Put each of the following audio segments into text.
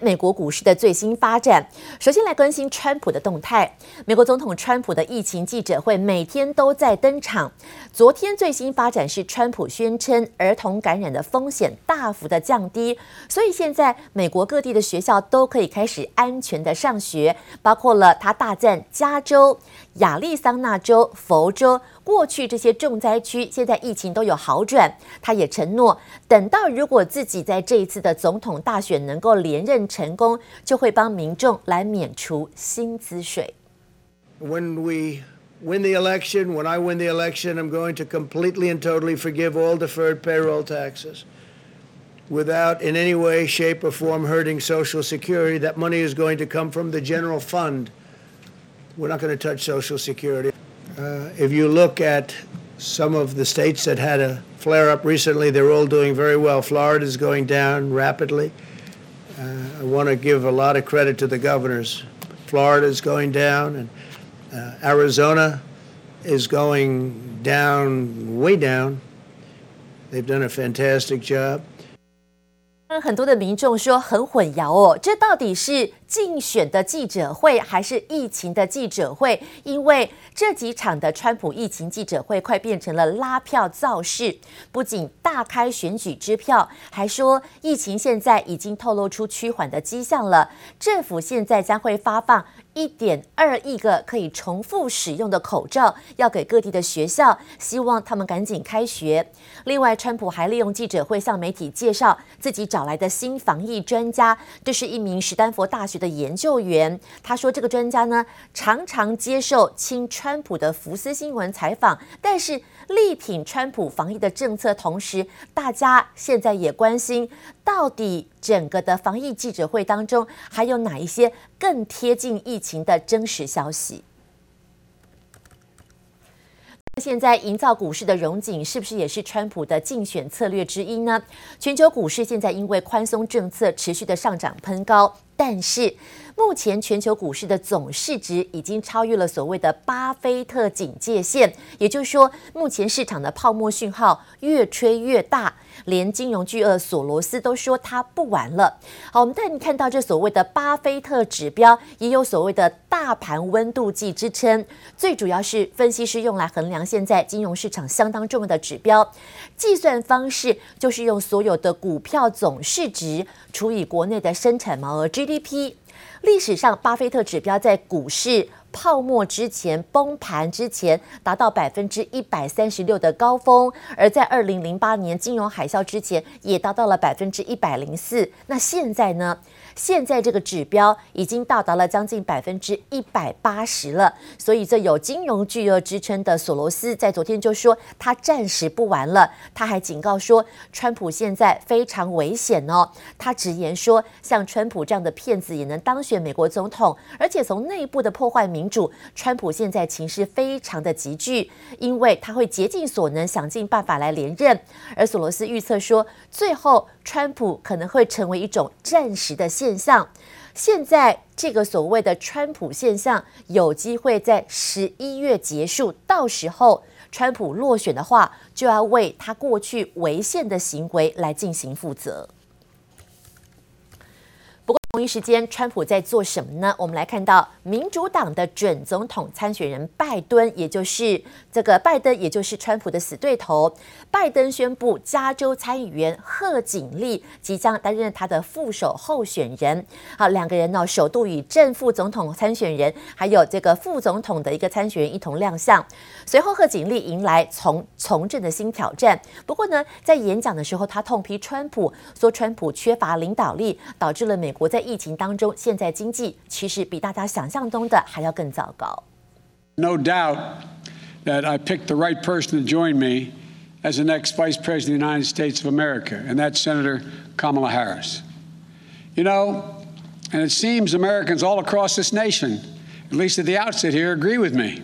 美国股市的最新发展。首先来更新川普的动态。美国总统川普的疫情记者会每天都在登场。昨天最新发展是，川普宣称儿童感染的风险大幅的降低，所以现在美国各地的学校都可以开始安全的上学，包括了他大赞加州、亚利桑那州、佛州。过去这些重灾区现在疫情都有好转，他也承诺，等到如果自己在这一次的总统大选能够连任成功，就会帮民众来免除薪资税。When we win the election, when I win the election, I'm going to completely and totally forgive all deferred payroll taxes, without in any way, shape, or form hurting Social Security. That money is going to come from the general fund. We're not going to touch Social Security. Uh, if you look at some of the states that had a flare up recently, they're all doing very well. Florida is going down rapidly. Uh, I want to give a lot of credit to the governors. Florida is going down, and uh, Arizona is going down, way down. They've done a fantastic job. 很多的民众说很混淆哦，这到底是 竞选的记者会还是疫情的记者会？因为这几场的川普疫情记者会快变成了拉票造势，不仅大开选举支票，还说疫情现在已经透露出趋缓的迹象了。政府现在将会发放一点二亿个可以重复使用的口罩，要给各地的学校，希望他们赶紧开学。另外，川普还利用记者会向媒体介绍自己找来的新防疫专家，这是一名史丹佛大学的研究员，他说这个专家呢，常常接受亲川普的福斯新闻采访，但是力挺川普防疫的政策，同时大家现在也关心，到底整个的防疫记者会当中还有哪一些更贴近疫情的真实消息？现在营造股市的融景，是不是也是川普的竞选策略之一呢？全球股市现在因为宽松政策持续的上涨喷高。但是，目前全球股市的总市值已经超越了所谓的巴菲特警戒线，也就是说，目前市场的泡沫讯号越吹越大，连金融巨鳄索罗斯都说他不玩了。好，我们带你看到这所谓的巴菲特指标，也有所谓的大盘温度计之称，最主要是分析师用来衡量现在金融市场相当重要的指标。计算方式就是用所有的股票总市值除以国内的生产毛额 GDP。历史上，巴菲特指标在股市泡沫之前崩盘之前达到百分之一百三十六的高峰，而在二零零八年金融海啸之前也达到了百分之一百零四。那现在呢？现在这个指标已经到达了将近百分之一百八十了，所以这有金融巨鳄之称的索罗斯在昨天就说他暂时不玩了。他还警告说，川普现在非常危险哦。他直言说，像川普这样的骗子也能当选美国总统，而且从内部的破坏民主，川普现在情势非常的急剧，因为他会竭尽所能想尽办法来连任。而索罗斯预测说，最后川普可能会成为一种暂时的现象，现在这个所谓的川普现象有机会在十一月结束，到时候川普落选的话，就要为他过去违宪的行为来进行负责。不过同一时间，川普在做什么呢？我们来看到民主党的准总统参选人拜登，也就是这个拜登，也就是川普的死对头。拜登宣布，加州参议员贺锦丽即将担任他的副手候选人。好，两个人呢，首度与正副总统参选人，还有这个副总统的一个参选人一同亮相。随后，贺锦丽迎来从从政的新挑战。不过呢，在演讲的时候，他痛批川普，说川普缺乏领导力，导致了美国在在疫情当中，现在经济其实比大家想象中的还要更糟糕。No doubt that I picked the right person to join me as the next Vice President of the United States of America, and that's Senator Kamala Harris. You know, and it seems Americans all across this nation, at least at the outset here, agree with me.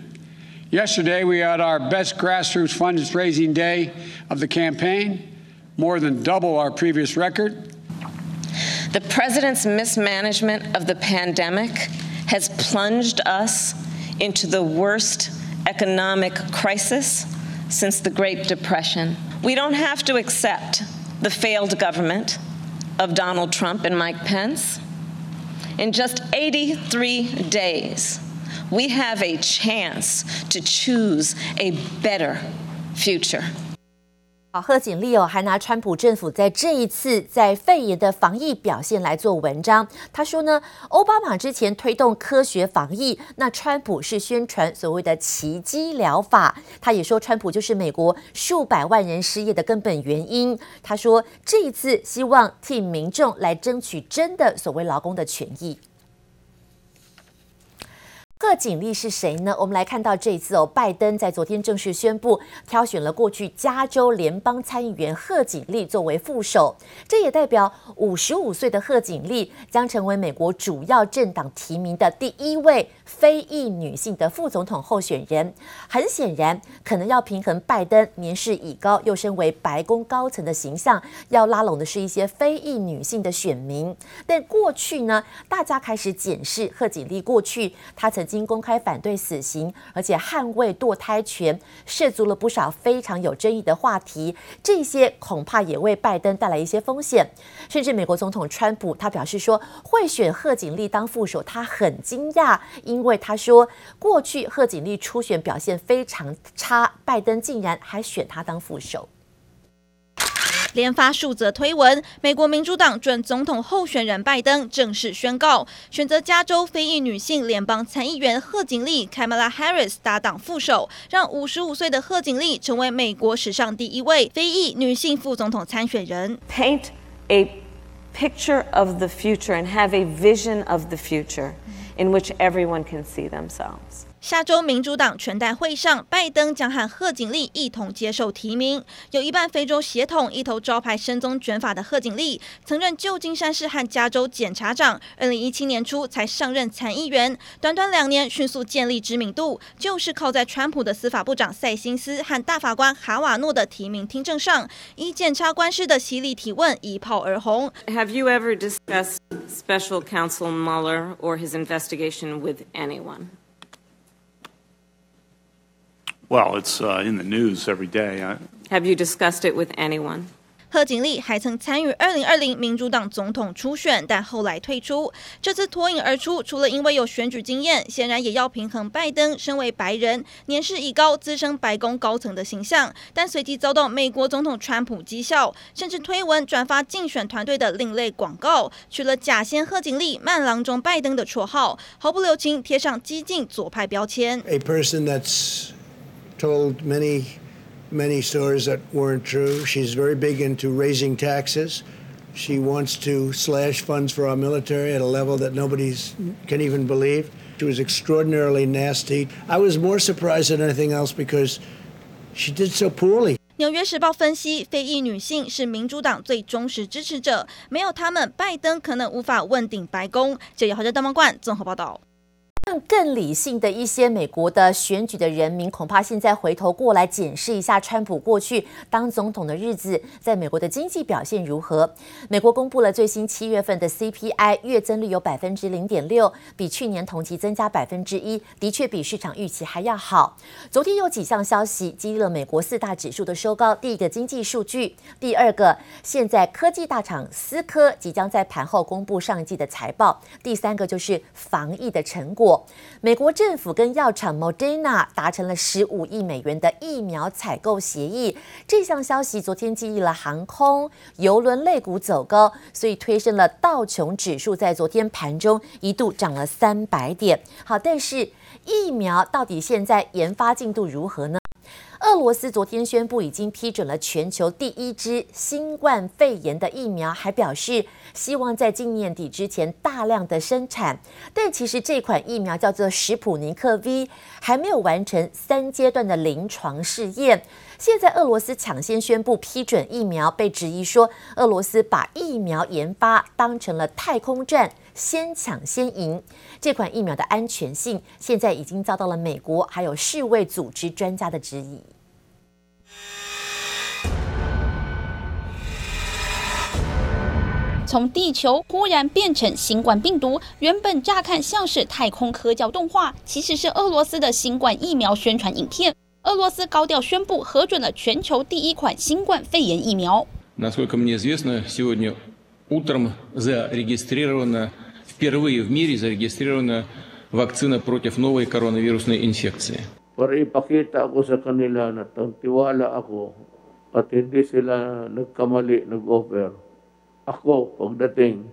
Yesterday, we had our best grassroots fundraising day of the campaign, more than double our previous record. The president's mismanagement of the pandemic has plunged us into the worst economic crisis since the Great Depression. We don't have to accept the failed government of Donald Trump and Mike Pence. In just 83 days, we have a chance to choose a better future. 好，贺锦丽哦，还拿川普政府在这一次在肺炎的防疫表现来做文章。他说呢，奥巴马之前推动科学防疫，那川普是宣传所谓的奇迹疗法。他也说，川普就是美国数百万人失业的根本原因。他说，这一次希望替民众来争取真的所谓劳工的权益。贺锦丽是谁呢？我们来看到这一次哦，拜登在昨天正式宣布挑选了过去加州联邦参议员贺锦丽作为副手，这也代表五十五岁的贺锦丽将成为美国主要政党提名的第一位非裔女性的副总统候选人。很显然，可能要平衡拜登年事已高又身为白宫高层的形象，要拉拢的是一些非裔女性的选民。但过去呢，大家开始检视贺锦丽过去，她曾经。公开反对死刑，而且捍卫堕胎权，涉足了不少非常有争议的话题。这些恐怕也为拜登带来一些风险。甚至美国总统川普他表示说，会选贺锦丽当副手，他很惊讶，为他说过去贺锦丽初选表现非常差，拜登竟然还选他当副手。连发数则推文，美国民主党准总统候选人拜登正式宣告，选择加州非裔女性联邦参议员贺锦丽 （Kamala Harris） 搭档副手，让五十五岁的贺锦丽成为美国史上第一位非裔女性副总统参选人。Paint a picture of the future and have a vision of the future in which everyone can see themselves. 下周民主党全代会上，拜登将和贺锦丽一同接受提名。有一半非洲血统、一头招牌深棕卷发的贺锦丽，曾任旧金山市和加州检察长。二零一七年初才上任参议员，短短两年迅速建立知名度，就是靠在川普的司法部长塞辛斯和大法官哈瓦诺的提名听证上，以检察官式的犀利提问一炮而红。Have you ever discussed Special Counsel Mueller or his investigation with anyone? Well, it's in the news every day. Have you discussed it with anyone? 贺锦丽还曾参与二零二零民主党总统初选，但后来退出。这次脱颖而出，除了因为有选举经验，显然也要平衡拜登身为白人、年事已高、资深白宫高层的形象。但随即遭到美国总统川普讥笑，甚至推文转发竞选团队的另类广告，取了“假先贺锦丽”“慢郎中拜登”的绰号，毫不留情贴上激进左派标签。A person that's told many, many stories that weren't true. She's very big into raising taxes. She wants to slash funds for our military at a level that nobody can even believe. She was extraordinarily nasty. I was more surprised than anything else because she did so poorly. 纽约时报分析，非裔女性是民主党最忠实支持者，没有他们，拜登可能无法问鼎白宫。九月号的大满贯综合报道。 更理性的一些美国的选举的人民，恐怕现在回头过来检视一下川普过去当总统的日子，在美国的经济表现如何？美国公布了最新七月份的 CPI 月增率有百分之零点六，比去年同期增加百分之一，的确比市场预期还要好。昨天有几项消息激励了美国四大指数的收高。第一个经济数据，第二个现在科技大厂思科即将在盘后公布上季的财报，第三个就是防疫的成果。美国政府跟药厂 Moderna 达成了十五亿美元的疫苗采购协议，这项消息昨天激励了航空、邮轮类股走高，所以推升了道琼指数，在昨天盘中一度涨了三百点。好，但是疫苗到底现在研发进度如何呢？俄罗斯昨天宣布已经批准了全球第一支新冠肺炎的疫苗，还表示希望在今年底之前大量的生产。但其实这款疫苗叫做史普尼克 V，还没有完成三阶段的临床试验。现在俄罗斯抢先宣布批准疫苗，被质疑说俄罗斯把疫苗研发当成了太空战，先抢先赢。这款疫苗的安全性现在已经遭到了美国还有世卫组织专家的质疑。从地球忽然变成新冠病毒，原本乍看像是太空科教动画，其实是俄罗斯的新冠疫苗宣传影片。俄罗斯高调宣布核准了全球第一款新冠肺炎疫苗。Насколько мне известно, сегодня утром зарегистрировано в Впервые в мире зарегистрирована вакцина против новой коронавирусной инфекции. Para ipakita ko sa kanila na tiwala ako at hindi sila nagkamali, nag-offer. Ako, pagdating,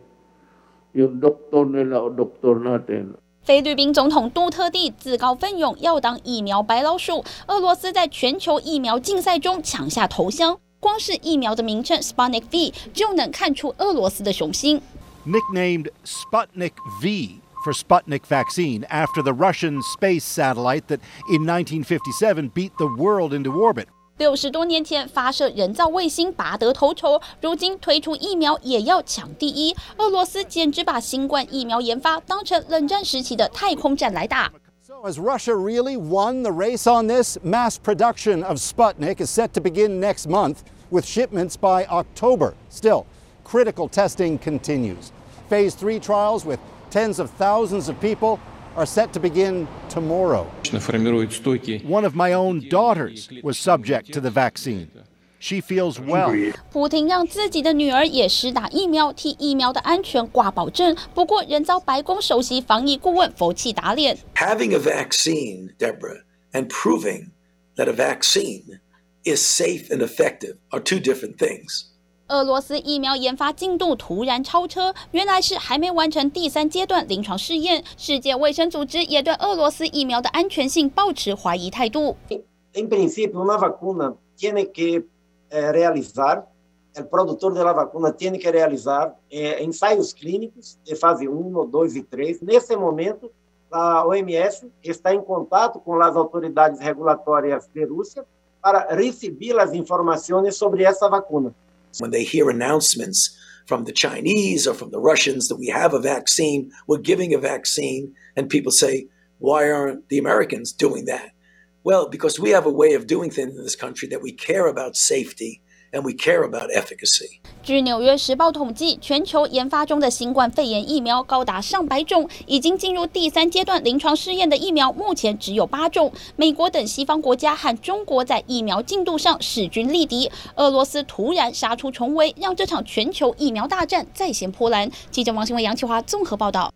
yung doktor nila o doktor natin, 菲律宾总统杜特地自告奋勇要当疫苗白老鼠，俄罗斯在全球疫苗竞赛中抢下头香。光是疫苗的名称 Sputnik V 就能看出俄罗斯的雄心。 Nicknamed Sputnik V for Sputnik vaccine after the Russian space satellite that in 1957 beat the world into orbit. 六十多年前发射人造卫星拔得头筹，如今推出疫苗也要抢第一。俄罗斯简直把新冠疫苗研发当成冷战时期的太空战来打。So has Russia really won the race on this? Mass production of Sputnik is set to begin next month with shipments by October. Still, critical testing continues. Phase three trials with tens of thousands of people are set to begin tomorrow. One of my own daughters was subject to the vaccine. She feels well. 普丁让自己的女儿也施打疫苗，替疫苗的安全挂保证。不过，仍遭白宫首席防疫顾问佛奇打脸。Having a vaccine, Deborah, and proving that a vaccine is safe and effective are two different things. 俄罗斯疫苗研发进度突然超车，原来是还没完成第三阶段临床试验。世界卫生组织也对俄罗斯疫苗的安全性抱持怀疑态度。En principio, una vacuna tiene que realizar, el productor de la vacuna tiene que realizar ensaios clínicos de fase 1, 2 y 3. Nesse momento, a OMS está em contato com as autoridades regulatórias de Rússia para receber as informações sobre essa vacuna. When they hear announcements from the Chinese or from the Russians that we have a vaccine, we're giving a vaccine, and people say, why aren't the Americans doing that? Well, because we have a way of doing things in this country that we care about safety and we care about efficacy. 据《纽约时报》统计，全球研发中的新冠肺炎疫苗高达上百种，已经进入第三阶段临床试验的疫苗目前只有八种。美国等西方国家和中国在疫苗进度上势均力敌，俄罗斯突然杀出重围，让这场全球疫苗大战再现波澜。记者王新伟、杨启华综合报道。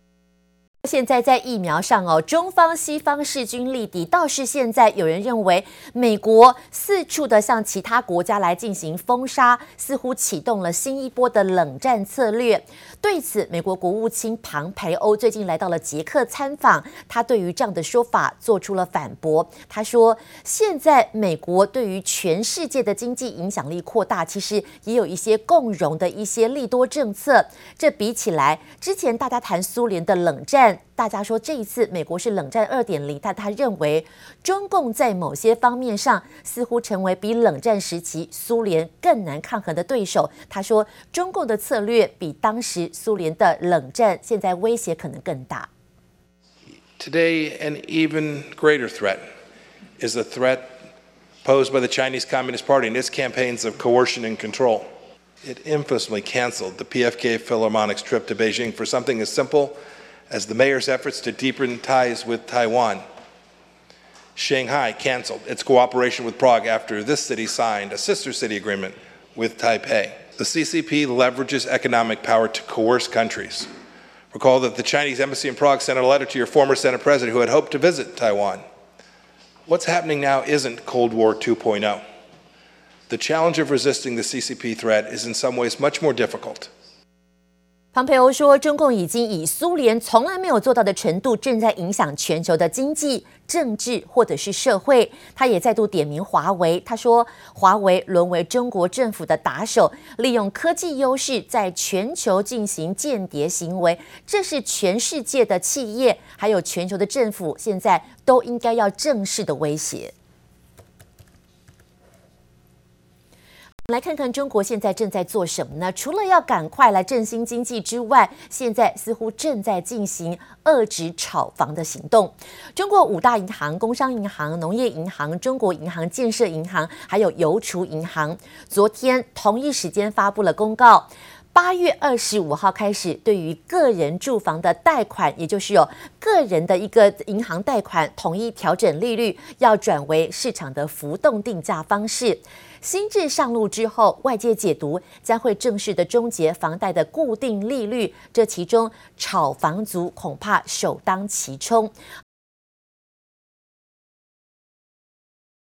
现在在疫苗上哦，中方西方势均力敌，倒是现在有人认为美国四处的向其他国家来进行封杀，似乎启动了新一波的冷战策略。对此，美国国务卿庞培欧最近来到了捷克参访，他对于这样的说法做出了反驳。他说，现在美国对于全世界的经济影响力扩大，其实也有一些共荣的一些利多政策。这比起来，之前大家谈苏联的冷战战。大家说这一次美国是冷战二点零，但他认为中共在某些方面上似乎成为比冷战时期苏联更难抗衡的对手。他说中共的策略比当时苏联的冷战现在威胁可能更大。Today, an even greater threat is the threat posed by the Chinese Communist Party and its campaigns of coercion and control. It infamously canceled the PFK Philharmonic's trip to Beijing for something as simple as the mayor's efforts to deepen ties with Taiwan. Shanghai canceled its cooperation with Prague after this city signed a sister city agreement with Taipei. The CCP leverages economic power to coerce countries. Recall that the Chinese embassy in Prague sent a letter to your former Senate president who had hoped to visit Taiwan. What's happening now isn't Cold War 2.0. The challenge of resisting the CCP threat is in some ways much more difficult. 庞培欧说，中共已经以苏联从来没有做到的程度，正在影响全球的经济、政治或者是社会。他也再度点名华为，他说，华为沦为中国政府的打手，利用科技优势在全球进行间谍行为。这是全世界的企业还有全球的政府现在都应该要正视的威胁。来看看中国现在正在做什么呢？除了要赶快来振兴经济之外，现在似乎正在进行遏制炒房的行动。中国五大银行：工商银行、农业银行、中国银行、建设银行，还有邮储银行，昨天同一时间发布了公告。八月二十五号开始，对于个人住房的贷款，也就是有个人的一个银行贷款，统一调整利率，要转为市场的浮动定价方式。新制上路之后，外界解读将会正式的终结房贷的固定利率，这其中炒房族恐怕首当其冲。